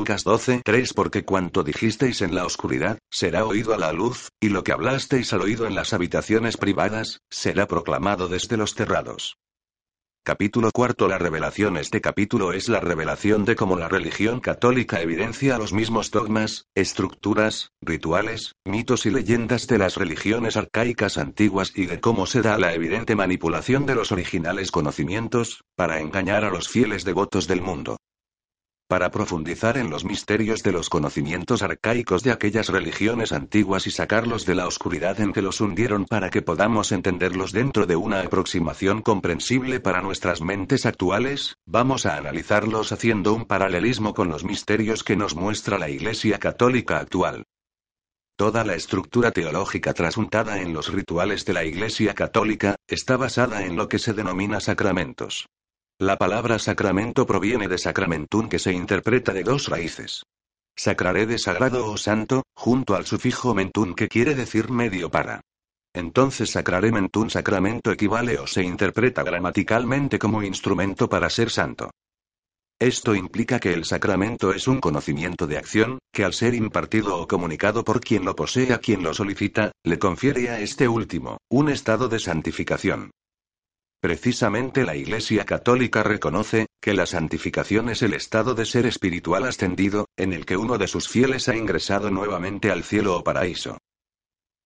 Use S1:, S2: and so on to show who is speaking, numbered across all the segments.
S1: Lucas 12, 3 Porque cuanto dijisteis en la oscuridad, será oído a la luz, y lo que hablasteis al oído en las habitaciones privadas, será proclamado desde los terrados. Capítulo cuarto. La revelación. Este capítulo es la revelación de cómo la religión católica evidencia los mismos dogmas, estructuras, rituales, mitos y leyendas de las religiones arcaicas antiguas y de cómo se da la evidente manipulación de los originales conocimientos, para engañar a los fieles devotos del mundo para profundizar en los misterios de los conocimientos arcaicos de aquellas religiones antiguas y sacarlos de la oscuridad en que los hundieron para que podamos entenderlos dentro de una aproximación comprensible para nuestras mentes actuales, vamos a analizarlos haciendo un paralelismo con los misterios que nos muestra la Iglesia Católica actual. Toda la estructura teológica trasuntada en los rituales de la Iglesia Católica, está basada en lo que se denomina sacramentos. La palabra sacramento proviene de sacramentum que se interpreta de dos raíces. Sacraré de sagrado o santo, junto al sufijo mentum que quiere decir medio para. Entonces sacrare mentum sacramento equivale o se interpreta gramaticalmente como instrumento para ser santo. Esto implica que el sacramento es un conocimiento de acción, que al ser impartido o comunicado por quien lo posee a quien lo solicita, le confiere a este último, un estado de santificación. Precisamente la Iglesia Católica reconoce, que la santificación es el estado de ser espiritual ascendido, en el que uno de sus fieles ha ingresado nuevamente al cielo o paraíso.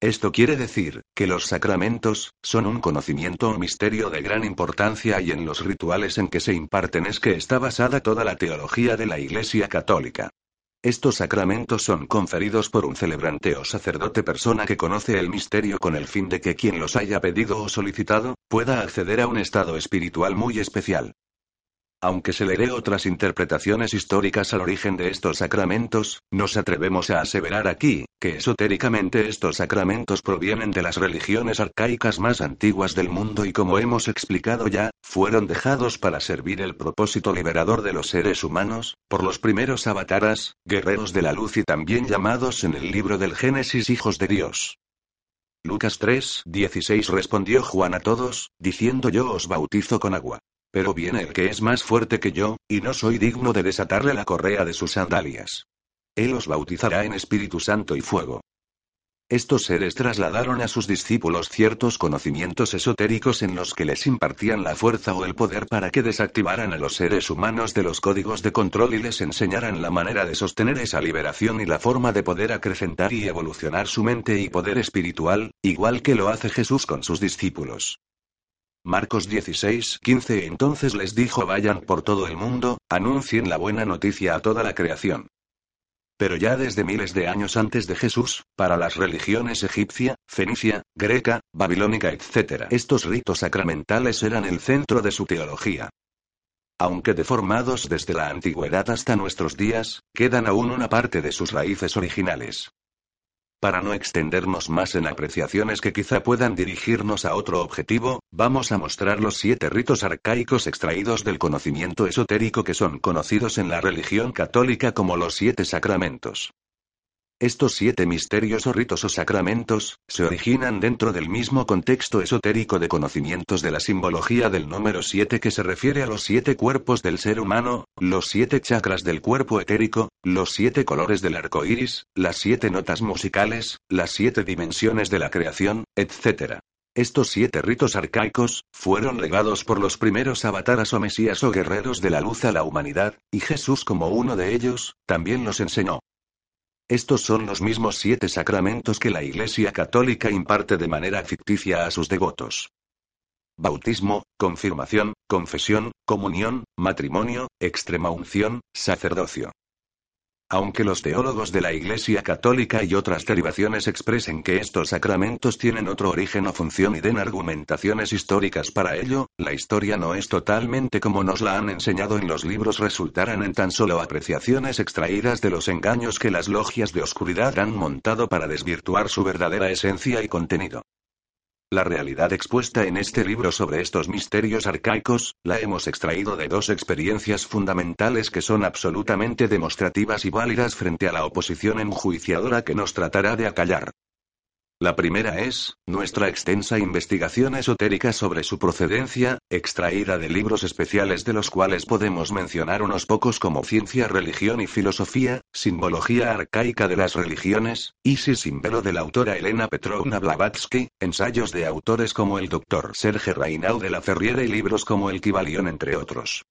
S1: Esto quiere decir, que los sacramentos, son un conocimiento o misterio de gran importancia y en los rituales en que se imparten es que está basada toda la teología de la Iglesia Católica. Estos sacramentos son conferidos por un celebrante o sacerdote persona que conoce el misterio con el fin de que quien los haya pedido o solicitado, pueda acceder a un estado espiritual muy especial. Aunque se le dé otras interpretaciones históricas al origen de estos sacramentos, nos atrevemos a aseverar aquí, que esotéricamente estos sacramentos provienen de las religiones arcaicas más antiguas del mundo y como hemos explicado ya, fueron dejados para servir el propósito liberador de los seres humanos, por los primeros avataras, guerreros de la luz y también llamados en el libro del Génesis hijos de Dios. Lucas 3, 16 respondió Juan a todos, diciendo yo os bautizo con agua. Pero viene el que es más fuerte que yo, y no soy digno de desatarle la correa de sus sandalias. Él os bautizará en Espíritu Santo y fuego. Estos seres trasladaron a sus discípulos ciertos conocimientos esotéricos en los que les impartían la fuerza o el poder para que desactivaran a los seres humanos de los códigos de control y les enseñaran la manera de sostener esa liberación y la forma de poder acrecentar y evolucionar su mente y poder espiritual, igual que lo hace Jesús con sus discípulos. Marcos 16, 15 Entonces les dijo vayan por todo el mundo, anuncien la buena noticia a toda la creación. Pero ya desde miles de años antes de Jesús, para las religiones egipcia, fenicia, greca, babilónica, etc., estos ritos sacramentales eran el centro de su teología. Aunque deformados desde la antigüedad hasta nuestros días, quedan aún una parte de sus raíces originales. Para no extendernos más en apreciaciones que quizá puedan dirigirnos a otro objetivo, vamos a mostrar los siete ritos arcaicos extraídos del conocimiento esotérico que son conocidos en la religión católica como los siete sacramentos. Estos siete misterios o ritos o sacramentos, se originan dentro del mismo contexto esotérico de conocimientos de la simbología del número siete que se refiere a los siete cuerpos del ser humano, los siete chakras del cuerpo etérico, los siete colores del arco iris, las siete notas musicales, las siete dimensiones de la creación, etc. Estos siete ritos arcaicos, fueron legados por los primeros avataras o mesías o guerreros de la luz a la humanidad, y Jesús como uno de ellos, también los enseñó. Estos son los mismos siete sacramentos que la Iglesia Católica imparte de manera ficticia a sus devotos. Bautismo, confirmación, confesión, comunión, matrimonio, extrema unción, sacerdocio. Aunque los teólogos de la Iglesia Católica y otras derivaciones expresen que estos sacramentos tienen otro origen o función y den argumentaciones históricas para ello, la historia no es totalmente como nos la han enseñado en los libros resultarán en tan solo apreciaciones extraídas de los engaños que las logias de oscuridad han montado para desvirtuar su verdadera esencia y contenido. La realidad expuesta en este libro sobre estos misterios arcaicos, la hemos extraído de dos experiencias fundamentales que son absolutamente demostrativas y válidas frente a la oposición enjuiciadora que nos tratará de acallar. La primera es, nuestra extensa investigación esotérica sobre su procedencia, extraída de libros especiales de los cuales podemos mencionar unos pocos como Ciencia, Religión y Filosofía, Simbología arcaica de las religiones, Isis sin velo de la autora Elena Petrovna Blavatsky, ensayos de autores como el Dr. Serge Raynaud de la Ferriera y libros como el Kibalión entre otros.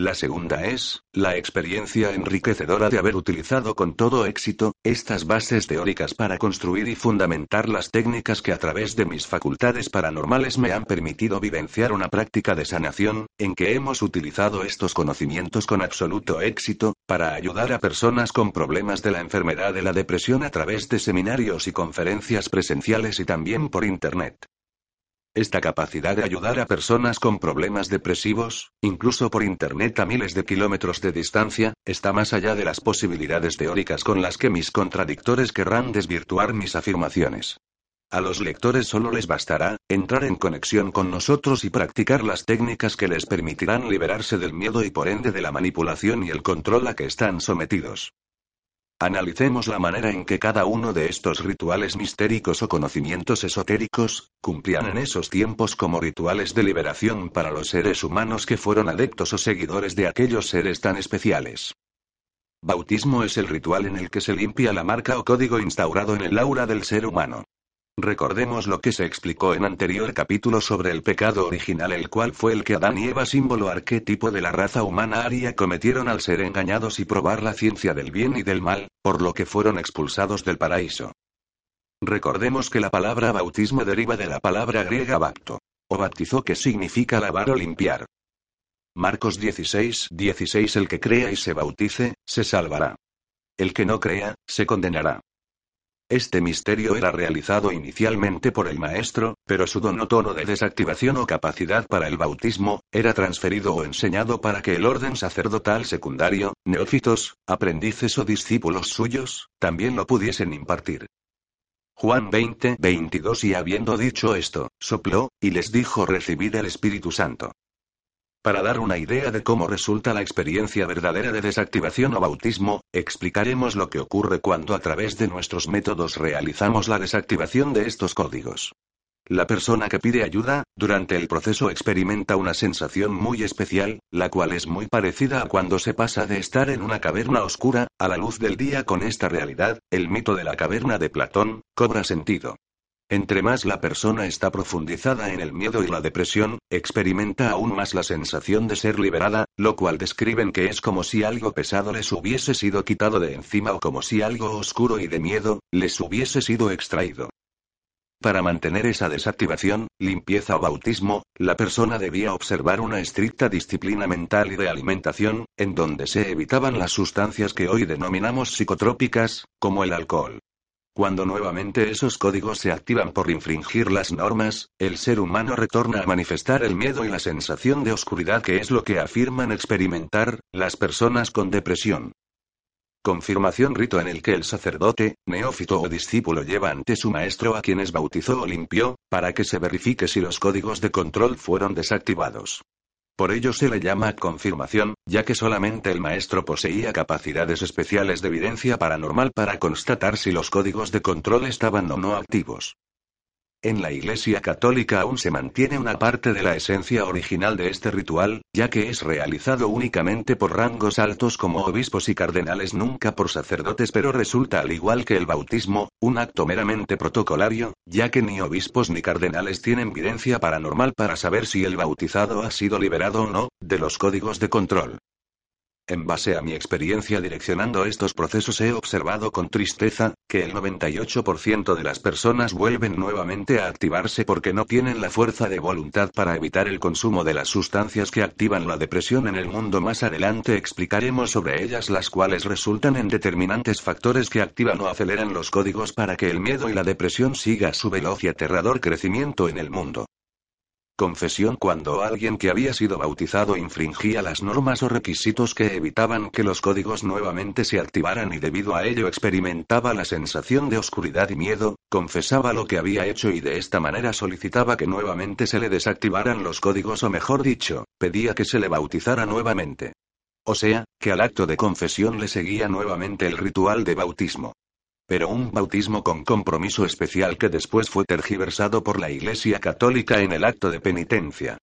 S1: La segunda es, la experiencia enriquecedora de haber utilizado con todo éxito, estas bases teóricas para construir y fundamentar las técnicas que a través de mis facultades paranormales me han permitido vivenciar una práctica de sanación, en que hemos utilizado estos conocimientos con absoluto éxito, para ayudar a personas con problemas de la enfermedad de la depresión a través de seminarios y conferencias presenciales y también por Internet. Esta capacidad de ayudar a personas con problemas depresivos, incluso por Internet a miles de kilómetros de distancia, está más allá de las posibilidades teóricas con las que mis contradictores querrán desvirtuar mis afirmaciones. A los lectores solo les bastará entrar en conexión con nosotros y practicar las técnicas que les permitirán liberarse del miedo y por ende de la manipulación y el control a que están sometidos. Analicemos la manera en que cada uno de estos rituales mistéricos o conocimientos esotéricos, cumplían en esos tiempos como rituales de liberación para los seres humanos que fueron adeptos o seguidores de aquellos seres tan especiales. Bautismo es el ritual en el que se limpia la marca o código instaurado en el aura del ser humano. Recordemos lo que se explicó en anterior capítulo sobre el pecado original, el cual fue el que Adán y Eva, símbolo arquetipo de la raza humana aria, cometieron al ser engañados y probar la ciencia del bien y del mal, por lo que fueron expulsados del paraíso. Recordemos que la palabra bautismo deriva de la palabra griega bapto, o bautizó que significa lavar o limpiar. Marcos 16, 16 El que crea y se bautice, se salvará. El que no crea, se condenará. Este misterio era realizado inicialmente por el maestro, pero su don tono de desactivación o capacidad para el bautismo, era transferido o enseñado para que el orden sacerdotal secundario, neófitos, aprendices o discípulos suyos, también lo pudiesen impartir. Juan 20, 22 Y habiendo dicho esto, sopló, y les dijo recibid el Espíritu Santo. Para dar una idea de cómo resulta la experiencia verdadera de desactivación o bautismo, explicaremos lo que ocurre cuando a través de nuestros métodos realizamos la desactivación de estos códigos. La persona que pide ayuda, durante el proceso experimenta una sensación muy especial, la cual es muy parecida a cuando se pasa de estar en una caverna oscura, a la luz del día con esta realidad, el mito de la caverna de Platón, cobra sentido. Entre más la persona está profundizada en el miedo y la depresión, experimenta aún más la sensación de ser liberada, lo cual describen que es como si algo pesado les hubiese sido quitado de encima o como si algo oscuro y de miedo, les hubiese sido extraído. Para mantener esa desactivación, limpieza o bautismo, la persona debía observar una estricta disciplina mental y de alimentación, en donde se evitaban las sustancias que hoy denominamos psicotrópicas, como el alcohol. Cuando nuevamente esos códigos se activan por infringir las normas, el ser humano retorna a manifestar el miedo y la sensación de oscuridad que es lo que afirman experimentar las personas con depresión. Confirmación rito en el que el sacerdote, neófito o discípulo lleva ante su maestro a quienes bautizó o limpió, para que se verifique si los códigos de control fueron desactivados. Por ello se le llama confirmación, ya que solamente el maestro poseía capacidades especiales de evidencia paranormal para constatar si los códigos de control estaban o no activos. En la Iglesia Católica aún se mantiene una parte de la esencia original de este ritual, ya que es realizado únicamente por rangos altos como obispos y cardenales, nunca por sacerdotes, pero resulta al igual que el bautismo, un acto meramente protocolario, ya que ni obispos ni cardenales tienen evidencia paranormal para saber si el bautizado ha sido liberado o no, de los códigos de control. En base a mi experiencia direccionando estos procesos he observado con tristeza, que el 98% de las personas vuelven nuevamente a activarse porque no tienen la fuerza de voluntad para evitar el consumo de las sustancias que activan la depresión en el mundo. Más adelante explicaremos sobre ellas las cuales resultan en determinantes factores que activan o aceleran los códigos para que el miedo y la depresión siga su veloz y aterrador crecimiento en el mundo. Confesión cuando alguien que había sido bautizado infringía las normas o requisitos que evitaban que los códigos nuevamente se activaran y debido a ello experimentaba la sensación de oscuridad y miedo, confesaba lo que había hecho y de esta manera solicitaba que nuevamente se le desactivaran los códigos o mejor dicho, pedía que se le bautizara nuevamente. O sea, que al acto de confesión le seguía nuevamente el ritual de bautismo. Pero un bautismo con compromiso especial que después fue tergiversado por la Iglesia Católica en el acto de penitencia.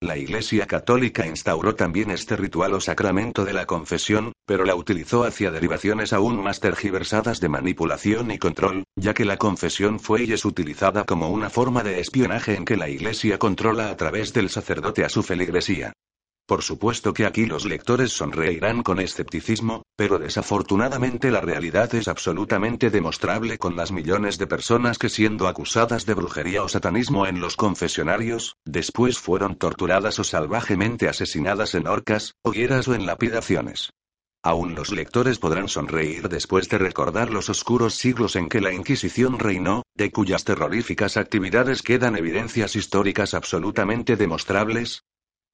S1: La Iglesia Católica instauró también este ritual o sacramento de la confesión, pero la utilizó hacia derivaciones aún más tergiversadas de manipulación y control, ya que la confesión fue y es utilizada como una forma de espionaje en que la Iglesia controla a través del sacerdote a su feligresía. Por supuesto que aquí los lectores sonreirán con escepticismo, pero desafortunadamente la realidad es absolutamente demostrable con las millones de personas que siendo acusadas de brujería o satanismo en los confesionarios, después fueron torturadas o salvajemente asesinadas en horcas, hogueras o en lapidaciones. Aún los lectores podrán sonreír después de recordar los oscuros siglos en que la Inquisición reinó, de cuyas terroríficas actividades quedan evidencias históricas absolutamente demostrables,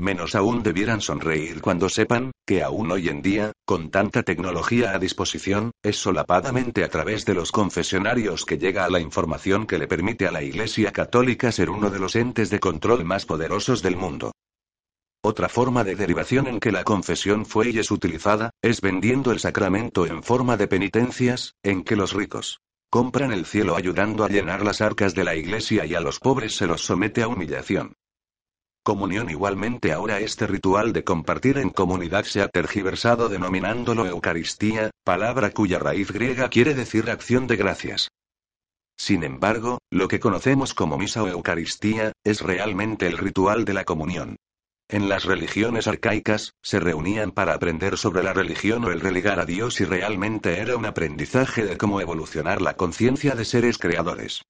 S1: Menos aún debieran sonreír cuando sepan, que aún hoy en día, con tanta tecnología a disposición, es solapadamente a través de los confesionarios que llega a la información que le permite a la Iglesia Católica ser uno de los entes de control más poderosos del mundo. Otra forma de derivación en que la confesión fue y es utilizada, es vendiendo el sacramento en forma de penitencias, en que los ricos compran el cielo ayudando a llenar las arcas de la iglesia y a los pobres se los somete a humillación. Comunión igualmente ahora este ritual de compartir en comunidad se ha tergiversado denominándolo Eucaristía, palabra cuya raíz griega quiere decir acción de gracias. Sin embargo, lo que conocemos como misa o Eucaristía, es realmente el ritual de la comunión. En las religiones arcaicas, se reunían para aprender sobre la religión o el religar a Dios y realmente era un aprendizaje de cómo evolucionar la conciencia de seres creadores.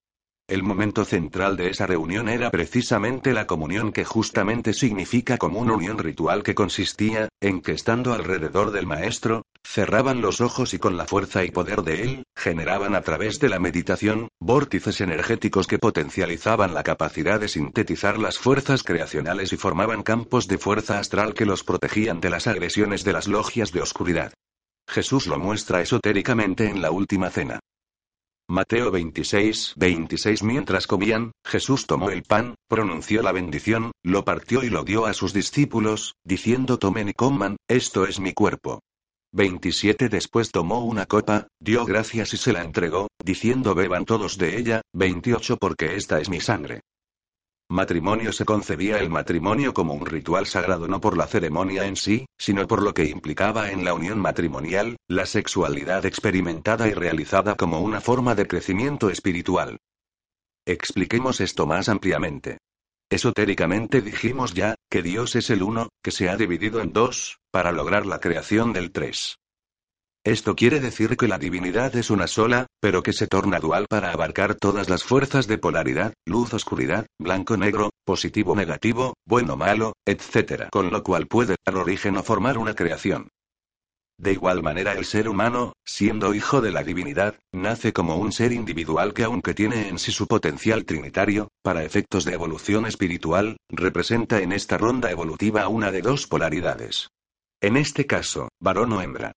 S1: El momento central de esa reunión era precisamente la comunión que justamente significa como una unión ritual que consistía, en que estando alrededor del maestro, cerraban los ojos y con la fuerza y poder de él, generaban a través de la meditación, vórtices energéticos que potencializaban la capacidad de sintetizar las fuerzas creacionales y formaban campos de fuerza astral que los protegían de las agresiones de las logias de oscuridad. Jesús lo muestra esotéricamente en la última cena. Mateo 26, 26 Mientras comían, Jesús tomó el pan, pronunció la bendición, lo partió y lo dio a sus discípulos, diciendo tomen y coman, esto es mi cuerpo. 27 Después tomó una copa, dio gracias y se la entregó, diciendo beban todos de ella, 28 Porque esta es mi sangre. Matrimonio se concebía el matrimonio como un ritual sagrado no por la ceremonia en sí, sino por lo que implicaba en la unión matrimonial, la sexualidad experimentada y realizada como una forma de crecimiento espiritual. Expliquemos esto más ampliamente. Esotéricamente dijimos ya, que Dios es el uno, que se ha dividido en dos, para lograr la creación del tres. Esto quiere decir que la divinidad es una sola, pero que se torna dual para abarcar todas las fuerzas de polaridad, luz-oscuridad, blanco-negro, positivo-negativo, bueno-malo, etc. Con lo cual puede dar origen o formar una creación. De igual manera el ser humano, siendo hijo de la divinidad, nace como un ser individual que aunque tiene en sí su potencial trinitario, para efectos de evolución espiritual, representa en esta ronda evolutiva una de dos polaridades. En este caso, varón o hembra.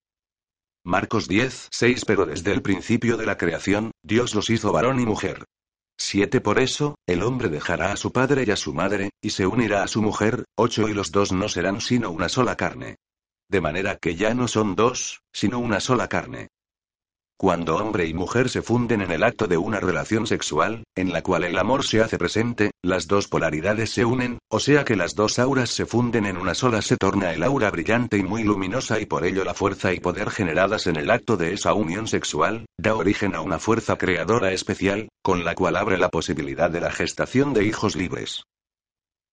S1: Marcos 10, 6 Pero desde el principio de la creación, Dios los hizo varón y mujer. 7 Por eso, el hombre dejará a su padre y a su madre, y se unirá a su mujer, 8 Y los dos no serán sino una sola carne. De manera que ya no son dos, sino una sola carne. Cuando hombre y mujer se funden en el acto de una relación sexual, en la cual el amor se hace presente, las dos polaridades se unen, o sea que las dos auras se funden en una sola se torna el aura brillante y muy luminosa y por ello la fuerza y poder generadas en el acto de esa unión sexual, da origen a una fuerza creadora especial, con la cual abre la posibilidad de la gestación de hijos libres.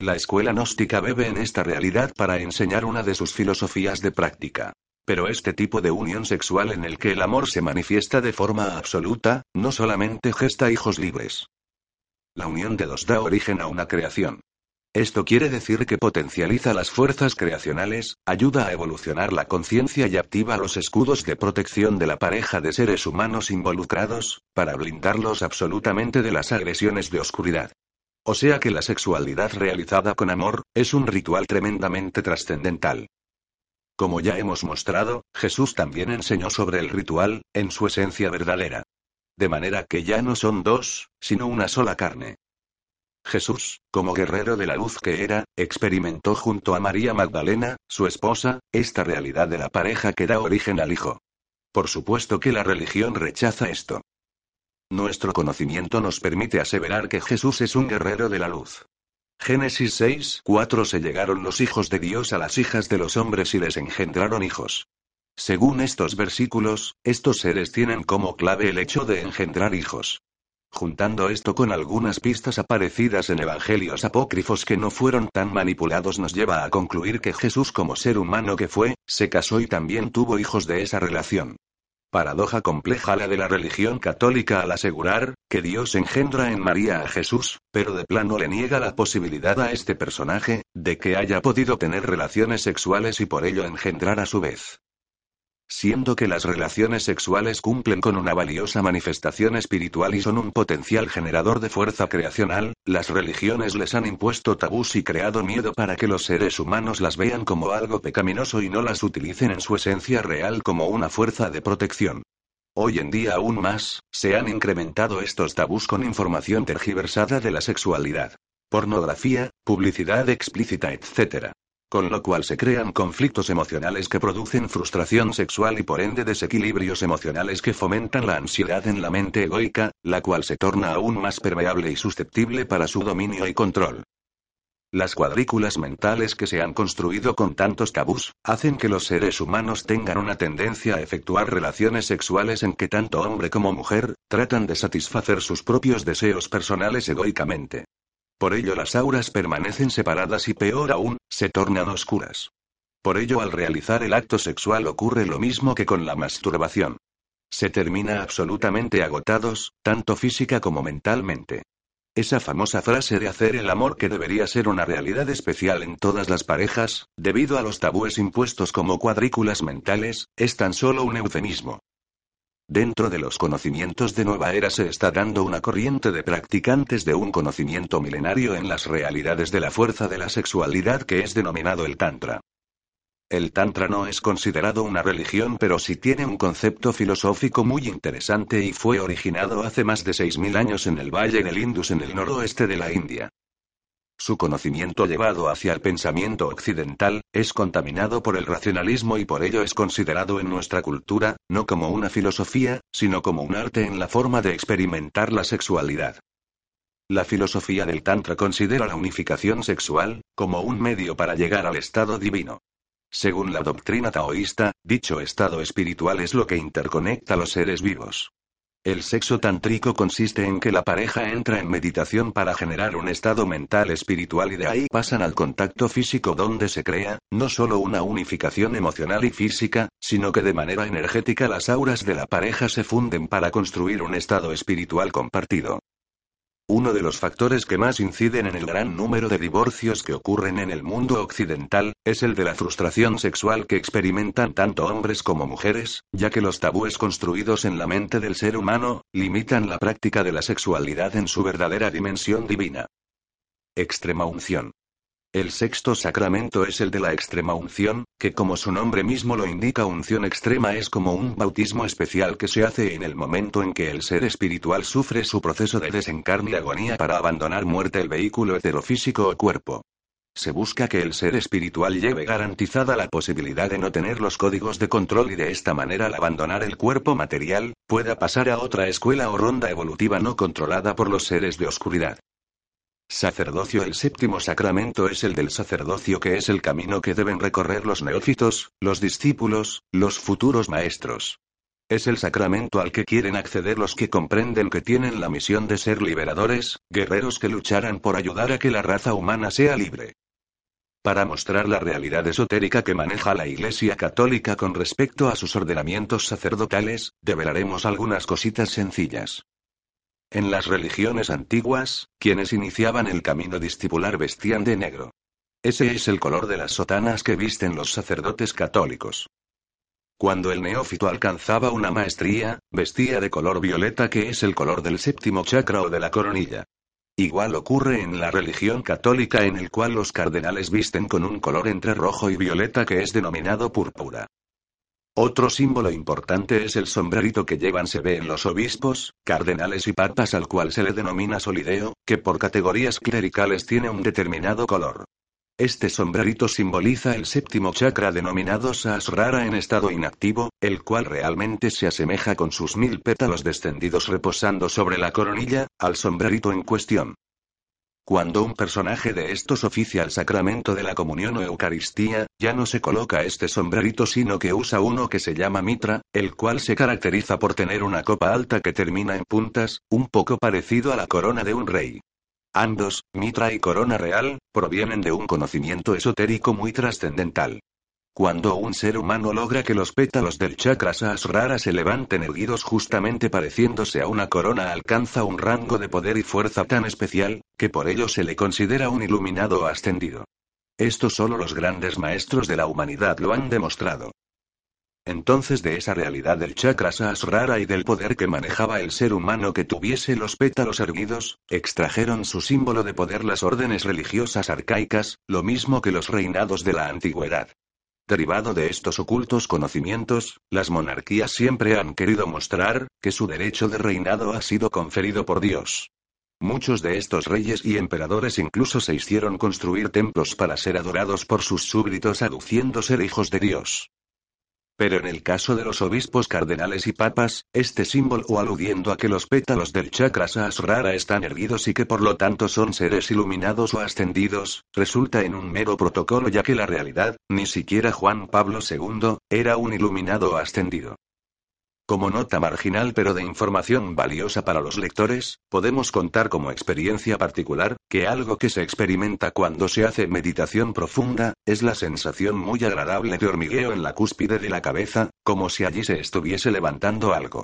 S1: La escuela gnóstica bebe en esta realidad para enseñar una de sus filosofías de práctica. Pero este tipo de unión sexual en el que el amor se manifiesta de forma absoluta, no solamente gesta hijos libres. La unión de dos da origen a una creación. Esto quiere decir que potencializa las fuerzas creacionales, ayuda a evolucionar la conciencia y activa los escudos de protección de la pareja de seres humanos involucrados, para blindarlos absolutamente de las agresiones de oscuridad. O sea que la sexualidad realizada con amor, es un ritual tremendamente trascendental. Como ya hemos mostrado, Jesús también enseñó sobre el ritual, en su esencia verdadera. De manera que ya no son dos, sino una sola carne. Jesús, como guerrero de la luz que era, experimentó junto a María Magdalena, su esposa, esta realidad de la pareja que da origen al Hijo. Por supuesto que la religión rechaza esto. Nuestro conocimiento nos permite aseverar que Jesús es un guerrero de la luz. Génesis 6, 4 Se llegaron los hijos de Dios a las hijas de los hombres y les engendraron hijos. Según estos versículos, estos seres tienen como clave el hecho de engendrar hijos. Juntando esto con algunas pistas aparecidas en evangelios apócrifos que no fueron tan manipulados nos lleva a concluir que Jesús como ser humano que fue, se casó y también tuvo hijos de esa relación. Paradoja compleja la de la religión católica al asegurar, que Dios engendra en María a Jesús, pero de plano le niega la posibilidad a este personaje, de que haya podido tener relaciones sexuales y por ello engendrar a su vez. Siendo que las relaciones sexuales cumplen con una valiosa manifestación espiritual y son un potencial generador de fuerza creacional, las religiones les han impuesto tabús y creado miedo para que los seres humanos las vean como algo pecaminoso y no las utilicen en su esencia real como una fuerza de protección. Hoy en día aún más, se han incrementado estos tabús con información tergiversada de la sexualidad. Pornografía, publicidad explícita, etc con lo cual se crean conflictos emocionales que producen frustración sexual y por ende desequilibrios emocionales que fomentan la ansiedad en la mente egoica, la cual se torna aún más permeable y susceptible para su dominio y control. Las cuadrículas mentales que se han construido con tantos tabús, hacen que los seres humanos tengan una tendencia a efectuar relaciones sexuales en que tanto hombre como mujer, tratan de satisfacer sus propios deseos personales egoicamente. Por ello las auras permanecen separadas y peor aún, se tornan oscuras. Por ello al realizar el acto sexual ocurre lo mismo que con la masturbación. Se termina absolutamente agotados, tanto física como mentalmente. Esa famosa frase de hacer el amor que debería ser una realidad especial en todas las parejas, debido a los tabúes impuestos como cuadrículas mentales, es tan solo un eufemismo. Dentro de los conocimientos de nueva era se está dando una corriente de practicantes de un conocimiento milenario en las realidades de la fuerza de la sexualidad que es denominado el Tantra. El Tantra no es considerado una religión pero sí tiene un concepto filosófico muy interesante y fue originado hace más de 6.000 años en el Valle del Indus en el noroeste de la India. Su conocimiento llevado hacia el pensamiento occidental, es contaminado por el racionalismo y por ello es considerado en nuestra cultura, no como una filosofía, sino como un arte en la forma de experimentar la sexualidad. La filosofía del Tantra considera la unificación sexual, como un medio para llegar al estado divino. Según la doctrina taoísta, dicho estado espiritual es lo que interconecta los seres vivos. El sexo tántrico consiste en que la pareja entra en meditación para generar un estado mental espiritual y de ahí pasan al contacto físico donde se crea, no solo una unificación emocional y física, sino que de manera energética las auras de la pareja se funden para construir un estado espiritual compartido. Uno de los factores que más inciden en el gran número de divorcios que ocurren en el mundo occidental, es el de la frustración sexual que experimentan tanto hombres como mujeres, ya que los tabúes construidos en la mente del ser humano, limitan la práctica de la sexualidad en su verdadera dimensión divina. Extrema unción. El sexto sacramento es el de la extrema unción, que como su nombre mismo lo indica, unción extrema es como un bautismo especial que se hace en el momento en que el ser espiritual sufre su proceso de desencarne y agonía para abandonar muerte el vehículo heterofísico o cuerpo. Se busca que el ser espiritual lleve garantizada la posibilidad de no tener los códigos de control y de esta manera al abandonar el cuerpo material, pueda pasar a otra escuela o ronda evolutiva no controlada por los seres de oscuridad. Sacerdocio El séptimo sacramento es el del sacerdocio que es el camino que deben recorrer los neófitos, los discípulos, los futuros maestros. Es el sacramento al que quieren acceder los que comprenden que tienen la misión de ser liberadores, guerreros que lucharán por ayudar a que la raza humana sea libre. Para mostrar la realidad esotérica que maneja la Iglesia Católica con respecto a sus ordenamientos sacerdotales, develaremos algunas cositas sencillas. En las religiones antiguas, quienes iniciaban el camino discipular vestían de negro. Ese es el color de las sotanas que visten los sacerdotes católicos. Cuando el neófito alcanzaba una maestría, vestía de color violeta que es el color del séptimo chakra o de la coronilla. Igual ocurre en la religión católica en el cual los cardenales visten con un color entre rojo y violeta que es denominado púrpura. Otro símbolo importante es el sombrerito que llevan se ve en los obispos, cardenales y papas al cual se le denomina solideo, que por categorías clericales tiene un determinado color. Este sombrerito simboliza el séptimo chakra denominado Sahasrara en estado inactivo, el cual realmente se asemeja con sus mil pétalos descendidos reposando sobre la coronilla, al sombrerito en cuestión. Cuando un personaje de estos oficia el sacramento de la comunión o Eucaristía, ya no se coloca este sombrerito sino que usa uno que se llama mitra, el cual se caracteriza por tener una copa alta que termina en puntas, un poco parecido a la corona de un rey. Ambos, mitra y corona real, provienen de un conocimiento esotérico muy trascendental. Cuando un ser humano logra que los pétalos del chakra sahasrara se levanten erguidos justamente pareciéndose a una corona alcanza un rango de poder y fuerza tan especial, que por ello se le considera un iluminado ascendido. Esto solo los grandes maestros de la humanidad lo han demostrado. Entonces de esa realidad del chakra sahasrara y del poder que manejaba el ser humano que tuviese los pétalos erguidos, extrajeron su símbolo de poder las órdenes religiosas arcaicas, lo mismo que los reinados de la antigüedad. Derivado de estos ocultos conocimientos, las monarquías siempre han querido mostrar, que su derecho de reinado ha sido conferido por Dios. Muchos de estos reyes y emperadores incluso se hicieron construir templos para ser adorados por sus súbditos aduciendo ser hijos de Dios. Pero en el caso de los obispos cardenales y papas, este símbolo o aludiendo a que los pétalos del chakra sahasrara están erguidos y que por lo tanto son seres iluminados o ascendidos, resulta en un mero protocolo ya que la realidad, ni siquiera Juan Pablo II, era un iluminado o ascendido. Como nota marginal pero de información valiosa para los lectores, podemos contar como experiencia particular, que algo que se experimenta cuando se hace meditación profunda, es la sensación muy agradable de hormigueo en la cúspide de la cabeza, como si allí se estuviese levantando algo.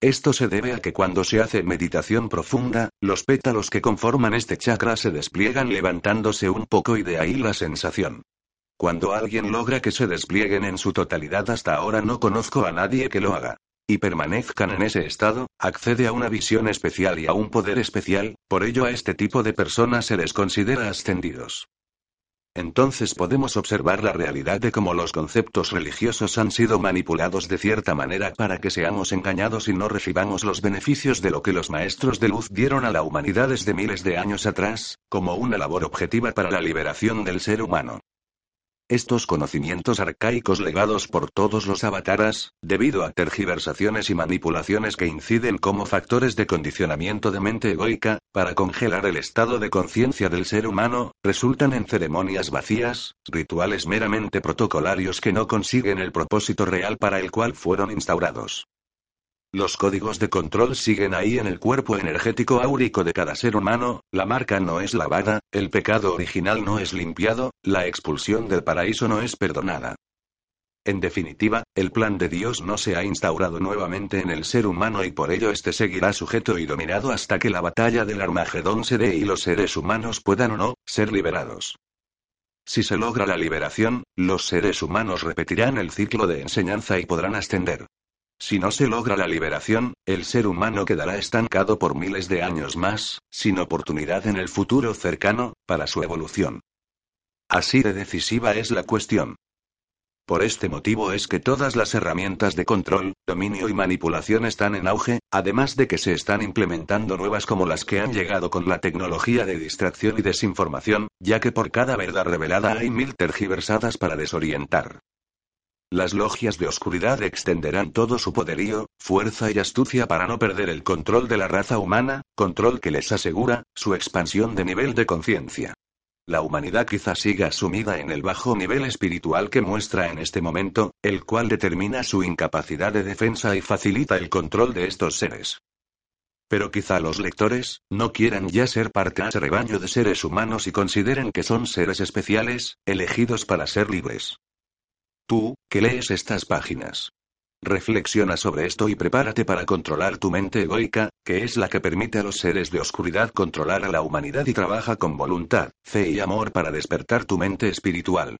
S1: Esto se debe a que cuando se hace meditación profunda, los pétalos que conforman este chakra se despliegan levantándose un poco y de ahí la sensación. Cuando alguien logra que se desplieguen en su totalidad hasta ahora no conozco a nadie que lo haga y permanezcan en ese estado, accede a una visión especial y a un poder especial, por ello a este tipo de personas se les considera ascendidos. Entonces podemos observar la realidad de cómo los conceptos religiosos han sido manipulados de cierta manera para que seamos engañados y no recibamos los beneficios de lo que los maestros de luz dieron a la humanidad desde miles de años atrás, como una labor objetiva para la liberación del ser humano. Estos conocimientos arcaicos legados por todos los avataras, debido a tergiversaciones y manipulaciones que inciden como factores de condicionamiento de mente egoica, para congelar el estado de conciencia del ser humano, resultan en ceremonias vacías, rituales meramente protocolarios que no consiguen el propósito real para el cual fueron instaurados. Los códigos de control siguen ahí en el cuerpo energético áurico de cada ser humano, la marca no es lavada, el pecado original no es limpiado, la expulsión del paraíso no es perdonada. En definitiva, el plan de Dios no se ha instaurado nuevamente en el ser humano y por ello éste seguirá sujeto y dominado hasta que la batalla del Armagedón se dé y los seres humanos puedan o no, ser liberados. Si se logra la liberación, los seres humanos repetirán el ciclo de enseñanza y podrán ascender. Si no se logra la liberación, el ser humano quedará estancado por miles de años más, sin oportunidad en el futuro cercano, para su evolución. Así de decisiva es la cuestión. Por este motivo es que todas las herramientas de control, dominio y manipulación están en auge, además de que se están implementando nuevas como las que han llegado con la tecnología de distracción y desinformación, ya que por cada verdad revelada hay mil tergiversadas para desorientar. Las logias de oscuridad extenderán todo su poderío, fuerza y astucia para no perder el control de la raza humana, control que les asegura, su expansión de nivel de conciencia. La humanidad quizá siga sumida en el bajo nivel espiritual que muestra en este momento, el cual determina su incapacidad de defensa y facilita el control de estos seres. Pero quizá los lectores, no quieran ya ser parte de ese rebaño de seres humanos y consideren que son seres especiales, elegidos para ser libres. Tú, que lees estas páginas. Reflexiona sobre esto y prepárate para controlar tu mente egoica, que es la que permite a los seres de oscuridad controlar a la humanidad y trabaja con voluntad, fe y amor para despertar tu mente espiritual.